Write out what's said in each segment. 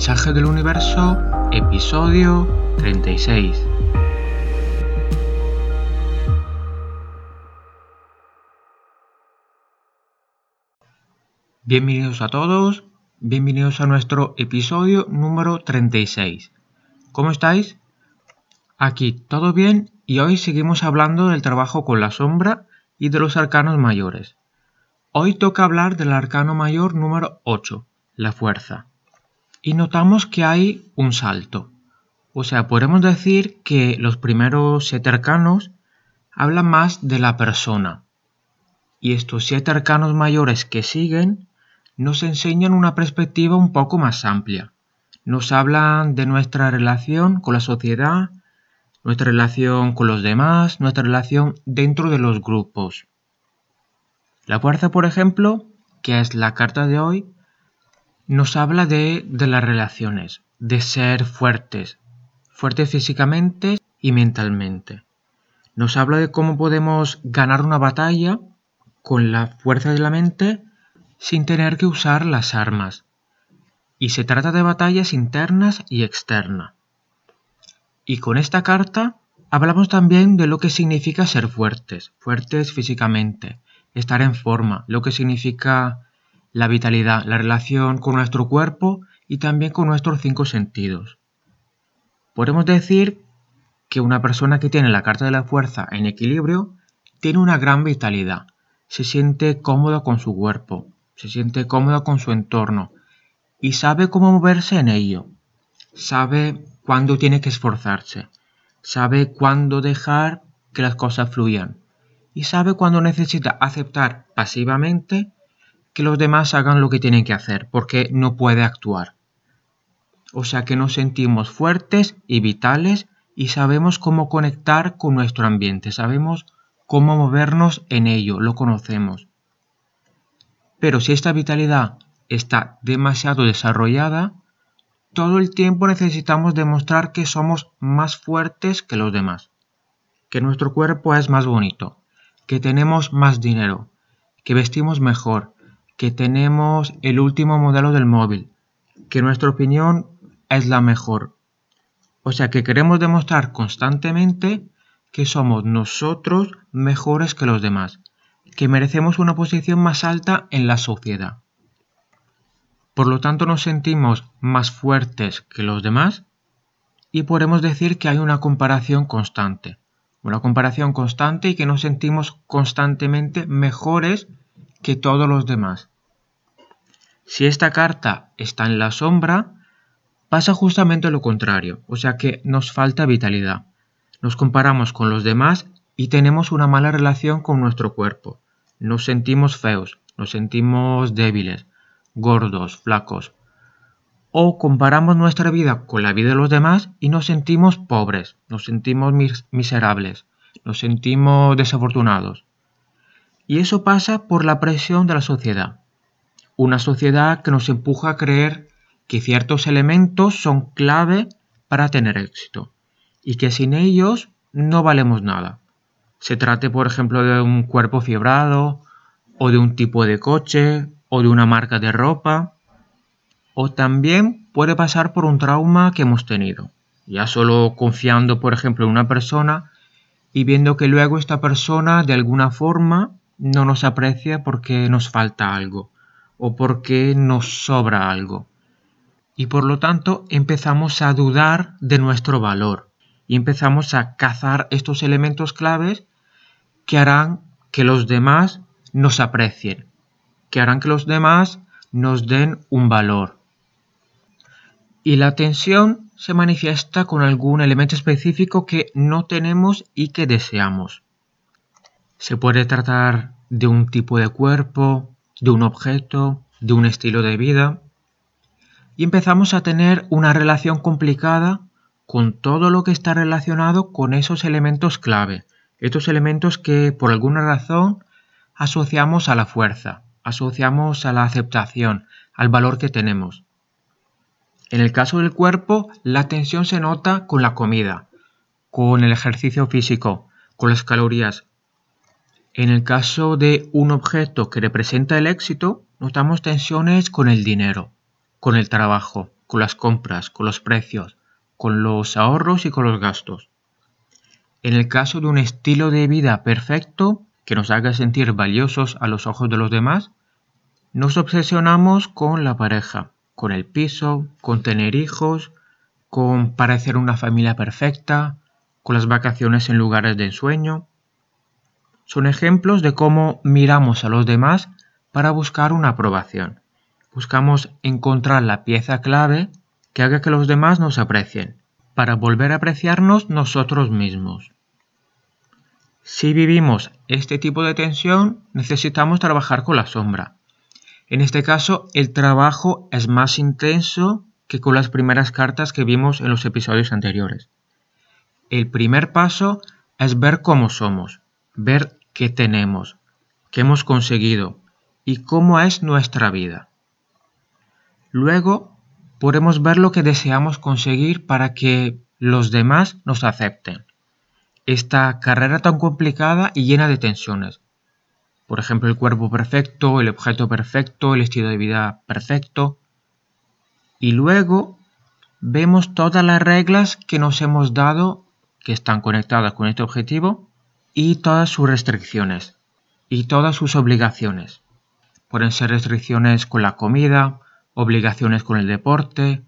Mensaje del Universo, episodio 36. Bienvenidos a todos, bienvenidos a nuestro episodio número 36. ¿Cómo estáis? Aquí todo bien y hoy seguimos hablando del trabajo con la sombra y de los arcanos mayores. Hoy toca hablar del arcano mayor número 8, la fuerza. Y notamos que hay un salto. O sea, podemos decir que los primeros siete arcanos hablan más de la persona. Y estos siete arcanos mayores que siguen nos enseñan una perspectiva un poco más amplia. Nos hablan de nuestra relación con la sociedad, nuestra relación con los demás, nuestra relación dentro de los grupos. La fuerza, por ejemplo, que es la carta de hoy, nos habla de, de las relaciones, de ser fuertes, fuertes físicamente y mentalmente. Nos habla de cómo podemos ganar una batalla con la fuerza de la mente sin tener que usar las armas. Y se trata de batallas internas y externas. Y con esta carta hablamos también de lo que significa ser fuertes, fuertes físicamente, estar en forma, lo que significa la vitalidad, la relación con nuestro cuerpo y también con nuestros cinco sentidos. Podemos decir que una persona que tiene la carta de la fuerza en equilibrio tiene una gran vitalidad, se siente cómodo con su cuerpo, se siente cómodo con su entorno y sabe cómo moverse en ello, sabe cuándo tiene que esforzarse, sabe cuándo dejar que las cosas fluyan y sabe cuándo necesita aceptar pasivamente que los demás hagan lo que tienen que hacer porque no puede actuar. O sea que nos sentimos fuertes y vitales y sabemos cómo conectar con nuestro ambiente, sabemos cómo movernos en ello, lo conocemos. Pero si esta vitalidad está demasiado desarrollada, todo el tiempo necesitamos demostrar que somos más fuertes que los demás, que nuestro cuerpo es más bonito, que tenemos más dinero, que vestimos mejor, que tenemos el último modelo del móvil, que nuestra opinión es la mejor. O sea que queremos demostrar constantemente que somos nosotros mejores que los demás, que merecemos una posición más alta en la sociedad. Por lo tanto nos sentimos más fuertes que los demás y podemos decir que hay una comparación constante. Una comparación constante y que nos sentimos constantemente mejores que todos los demás. Si esta carta está en la sombra, pasa justamente lo contrario, o sea que nos falta vitalidad. Nos comparamos con los demás y tenemos una mala relación con nuestro cuerpo. Nos sentimos feos, nos sentimos débiles, gordos, flacos. O comparamos nuestra vida con la vida de los demás y nos sentimos pobres, nos sentimos miserables, nos sentimos desafortunados. Y eso pasa por la presión de la sociedad. Una sociedad que nos empuja a creer que ciertos elementos son clave para tener éxito y que sin ellos no valemos nada. Se trate, por ejemplo, de un cuerpo fibrado, o de un tipo de coche, o de una marca de ropa, o también puede pasar por un trauma que hemos tenido, ya solo confiando, por ejemplo, en una persona y viendo que luego esta persona de alguna forma no nos aprecia porque nos falta algo o porque nos sobra algo. Y por lo tanto empezamos a dudar de nuestro valor y empezamos a cazar estos elementos claves que harán que los demás nos aprecien que harán que los demás nos den un valor. Y la tensión se manifiesta con algún elemento específico que no tenemos y que deseamos. Se puede tratar de un tipo de cuerpo, de un objeto, de un estilo de vida. Y empezamos a tener una relación complicada con todo lo que está relacionado con esos elementos clave, estos elementos que por alguna razón asociamos a la fuerza, asociamos a la aceptación, al valor que tenemos. En el caso del cuerpo, la tensión se nota con la comida, con el ejercicio físico, con las calorías. En el caso de un objeto que representa el éxito, notamos tensiones con el dinero, con el trabajo, con las compras, con los precios, con los ahorros y con los gastos. En el caso de un estilo de vida perfecto que nos haga sentir valiosos a los ojos de los demás, nos obsesionamos con la pareja, con el piso, con tener hijos, con parecer una familia perfecta, con las vacaciones en lugares de ensueño. Son ejemplos de cómo miramos a los demás para buscar una aprobación. Buscamos encontrar la pieza clave que haga que los demás nos aprecien, para volver a apreciarnos nosotros mismos. Si vivimos este tipo de tensión, necesitamos trabajar con la sombra. En este caso, el trabajo es más intenso que con las primeras cartas que vimos en los episodios anteriores. El primer paso es ver cómo somos, ver qué tenemos, qué hemos conseguido y cómo es nuestra vida. Luego podemos ver lo que deseamos conseguir para que los demás nos acepten. Esta carrera tan complicada y llena de tensiones. Por ejemplo, el cuerpo perfecto, el objeto perfecto, el estilo de vida perfecto. Y luego vemos todas las reglas que nos hemos dado que están conectadas con este objetivo y todas sus restricciones y todas sus obligaciones. Pueden ser restricciones con la comida, obligaciones con el deporte,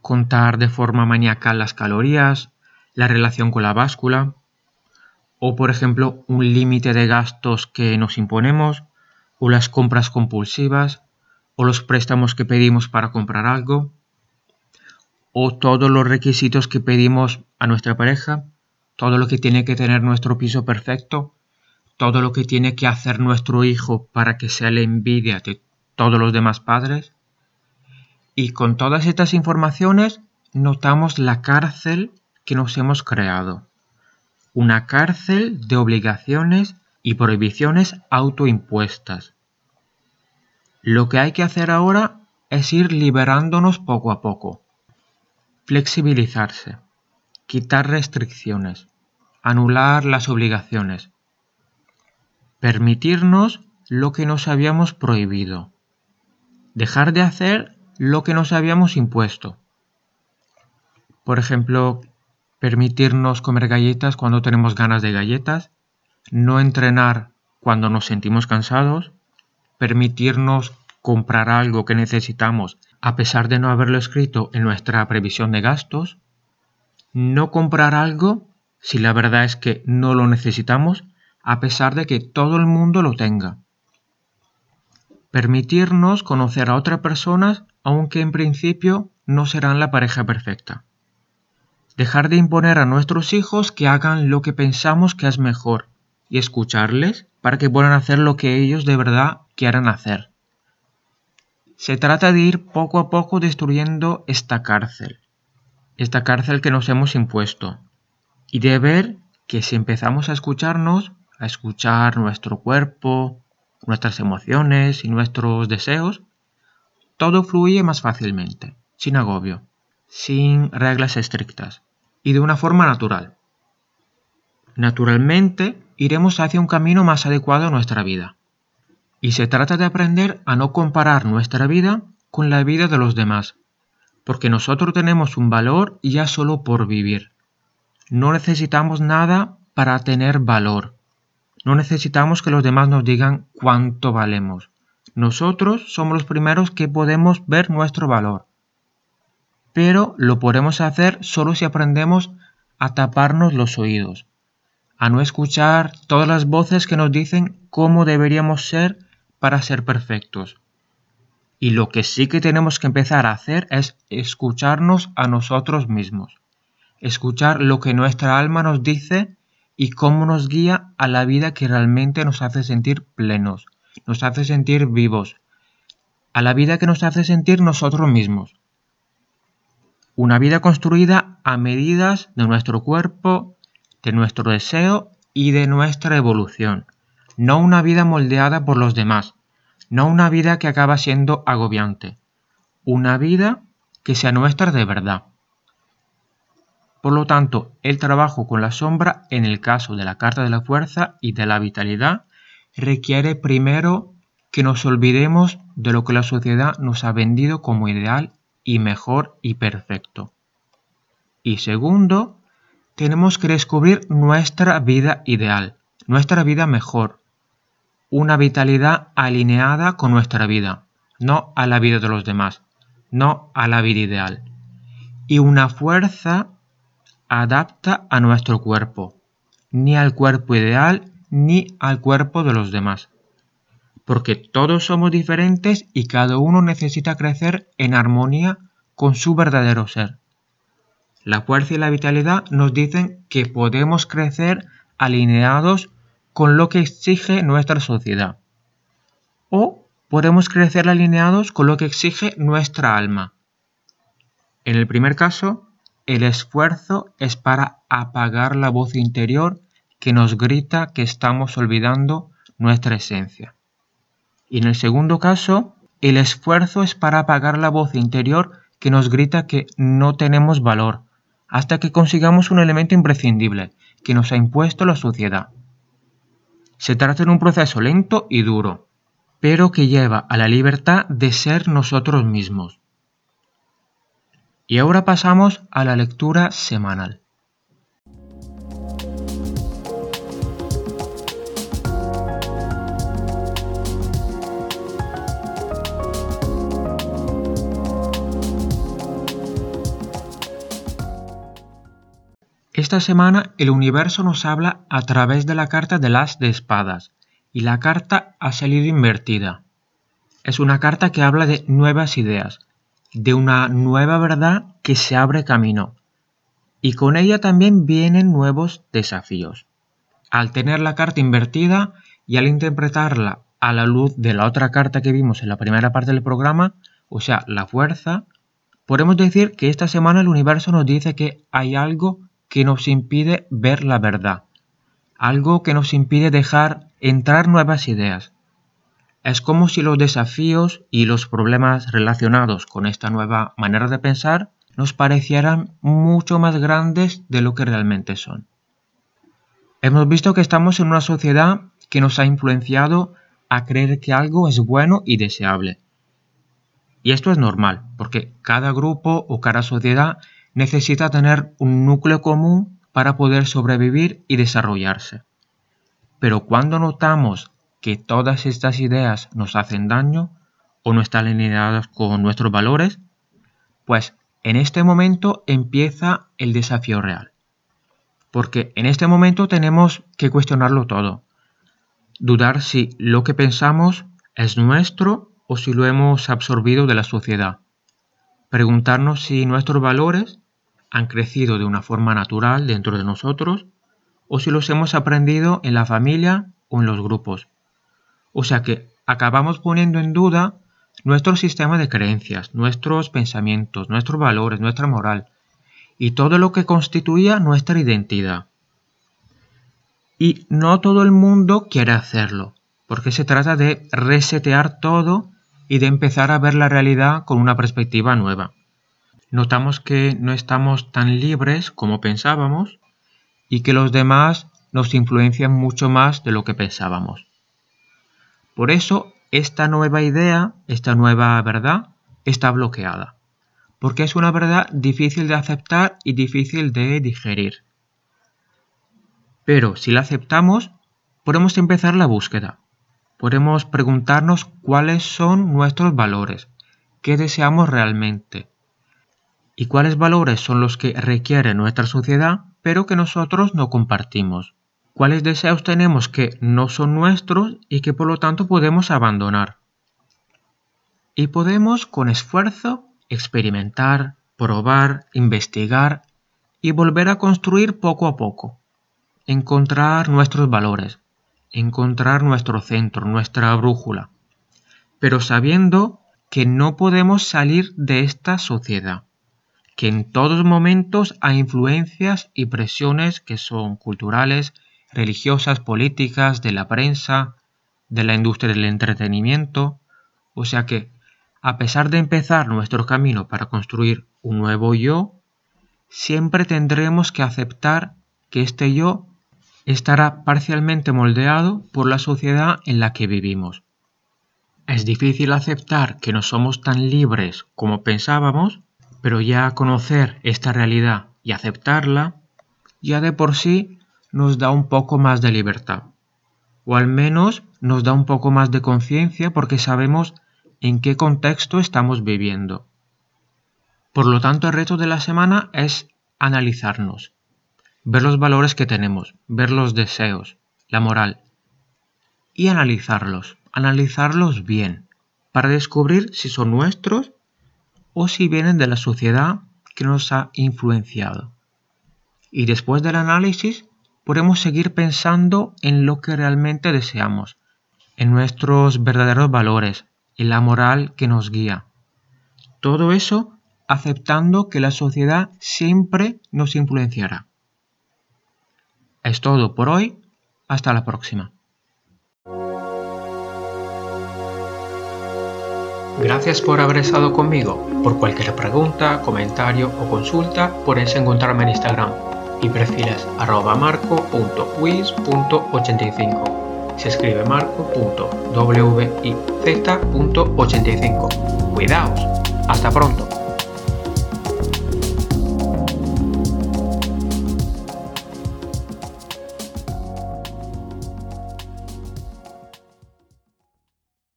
contar de forma maniacal las calorías, la relación con la báscula, o por ejemplo un límite de gastos que nos imponemos, o las compras compulsivas, o los préstamos que pedimos para comprar algo, o todos los requisitos que pedimos a nuestra pareja, todo lo que tiene que tener nuestro piso perfecto, todo lo que tiene que hacer nuestro hijo para que sea la envidia de todos los demás padres. Y con todas estas informaciones notamos la cárcel que nos hemos creado. Una cárcel de obligaciones y prohibiciones autoimpuestas. Lo que hay que hacer ahora es ir liberándonos poco a poco Flexibilizarse, quitar restricciones, anular las obligaciones, permitirnos lo que nos habíamos prohibido, dejar de hacer lo que nos habíamos impuesto. Por ejemplo, permitirnos comer galletas cuando tenemos ganas de galletas, no entrenar cuando nos sentimos cansados, permitirnos comprar algo que necesitamos a pesar de no haberlo escrito en nuestra previsión de gastos, no comprar algo si la verdad es que no lo necesitamos a pesar de que todo el mundo lo tenga. Permitirnos conocer a otras personas aunque en principio no serán la pareja perfecta. Dejar de imponer a nuestros hijos que hagan lo que pensamos que es mejor y escucharles para que puedan hacer lo que ellos de verdad quieran hacer. Se trata de ir poco a poco destruyendo esta cárcel, esta cárcel que nos hemos impuesto, y de ver que si empezamos a escucharnos, a escuchar nuestro cuerpo, nuestras emociones y nuestros deseos, todo fluye más fácilmente, sin agobio, sin reglas estrictas y de una forma natural. Naturalmente, iremos hacia un camino más adecuado a nuestra vida. Y se trata de aprender a no comparar nuestra vida con la vida de los demás, porque nosotros tenemos un valor ya solo por vivir. No necesitamos nada para tener valor. No necesitamos que los demás nos digan cuánto valemos. Nosotros somos los primeros que podemos ver nuestro valor. Pero lo podemos hacer solo si aprendemos a taparnos los oídos, a no escuchar todas las voces que nos dicen cómo deberíamos ser para ser perfectos. Y lo que sí que tenemos que empezar a hacer es escucharnos a nosotros mismos, escuchar lo que nuestra alma nos dice y cómo nos guía a la vida que realmente nos hace sentir plenos, nos hace sentir vivos, a la vida que nos hace sentir nosotros mismos. Una vida construida a medidas de nuestro cuerpo, de nuestro deseo y de nuestra evolución. No una vida moldeada por los demás, no una vida que acaba siendo agobiante, una vida que sea nuestra de verdad. Por lo tanto, el trabajo con la sombra en el caso de la carta de la fuerza y de la vitalidad requiere primero que nos olvidemos de lo que la sociedad nos ha vendido como ideal y mejor y perfecto. Y segundo, tenemos que descubrir nuestra vida ideal, nuestra vida mejor, una vitalidad alineada con nuestra vida, no a la vida de los demás, no a la vida ideal, y una fuerza adapta a nuestro cuerpo, ni al cuerpo ideal ni al cuerpo de los demás. Porque todos somos diferentes y cada uno necesita crecer en armonía con su verdadero ser. La fuerza y la vitalidad nos dicen que podemos crecer alineados con lo que exige nuestra sociedad. O podemos crecer alineados con lo que exige nuestra alma. En el primer caso, el esfuerzo es para apagar la voz interior que nos grita que estamos olvidando nuestra esencia. Y en el segundo caso, el esfuerzo es para apagar la voz interior que nos grita que no tenemos valor, hasta que consigamos un elemento imprescindible que nos ha impuesto la sociedad. Se trata de un proceso lento y duro, pero que lleva a la libertad de ser nosotros mismos. Y ahora pasamos a la lectura semanal. Esta semana el universo nos habla a través de la carta de las de espadas y la carta ha salido invertida. Es una carta que habla de nuevas ideas, de una nueva verdad que se abre camino y con ella también vienen nuevos desafíos. Al tener la carta invertida y al interpretarla a la luz de la otra carta que vimos en la primera parte del programa, o sea, la fuerza, podemos decir que esta semana el universo nos dice que hay algo que nos impide ver la verdad, algo que nos impide dejar entrar nuevas ideas. Es como si los desafíos y los problemas relacionados con esta nueva manera de pensar nos parecieran mucho más grandes de lo que realmente son. Hemos visto que estamos en una sociedad que nos ha influenciado a creer que algo es bueno y deseable. Y esto es normal, porque cada grupo o cada sociedad necesita tener un núcleo común para poder sobrevivir y desarrollarse. Pero cuando notamos que todas estas ideas nos hacen daño o no están alineadas con nuestros valores, pues en este momento empieza el desafío real. Porque en este momento tenemos que cuestionarlo todo. Dudar si lo que pensamos es nuestro o si lo hemos absorbido de la sociedad. Preguntarnos si nuestros valores han crecido de una forma natural dentro de nosotros o si los hemos aprendido en la familia o en los grupos. O sea que acabamos poniendo en duda nuestro sistema de creencias, nuestros pensamientos, nuestros valores, nuestra moral y todo lo que constituía nuestra identidad. Y no todo el mundo quiere hacerlo, porque se trata de resetear todo y de empezar a ver la realidad con una perspectiva nueva notamos que no estamos tan libres como pensábamos y que los demás nos influencian mucho más de lo que pensábamos. Por eso, esta nueva idea, esta nueva verdad, está bloqueada, porque es una verdad difícil de aceptar y difícil de digerir. Pero si la aceptamos, podemos empezar la búsqueda. Podemos preguntarnos cuáles son nuestros valores, qué deseamos realmente, y cuáles valores son los que requiere nuestra sociedad pero que nosotros no compartimos. Cuáles deseos tenemos que no son nuestros y que por lo tanto podemos abandonar. Y podemos con esfuerzo experimentar, probar, investigar y volver a construir poco a poco. Encontrar nuestros valores, encontrar nuestro centro, nuestra brújula, pero sabiendo que no podemos salir de esta sociedad que en todos momentos hay influencias y presiones que son culturales, religiosas, políticas, de la prensa, de la industria del entretenimiento. O sea que, a pesar de empezar nuestro camino para construir un nuevo yo, siempre tendremos que aceptar que este yo estará parcialmente moldeado por la sociedad en la que vivimos. Es difícil aceptar que no somos tan libres como pensábamos, pero ya conocer esta realidad y aceptarla, ya de por sí nos da un poco más de libertad. O al menos nos da un poco más de conciencia porque sabemos en qué contexto estamos viviendo. Por lo tanto, el reto de la semana es analizarnos, ver los valores que tenemos, ver los deseos, la moral, y analizarlos, analizarlos bien, para descubrir si son nuestros o si vienen de la sociedad que nos ha influenciado. Y después del análisis, podemos seguir pensando en lo que realmente deseamos, en nuestros verdaderos valores, en la moral que nos guía. Todo eso aceptando que la sociedad siempre nos influenciará. Es todo por hoy, hasta la próxima. Gracias por haber estado conmigo. Por cualquier pregunta, comentario o consulta, puedes encontrarme en Instagram. Mi perfil es arroba marco.wiz.85. Se escribe marco.wiz.85. Cuidaos. Hasta pronto.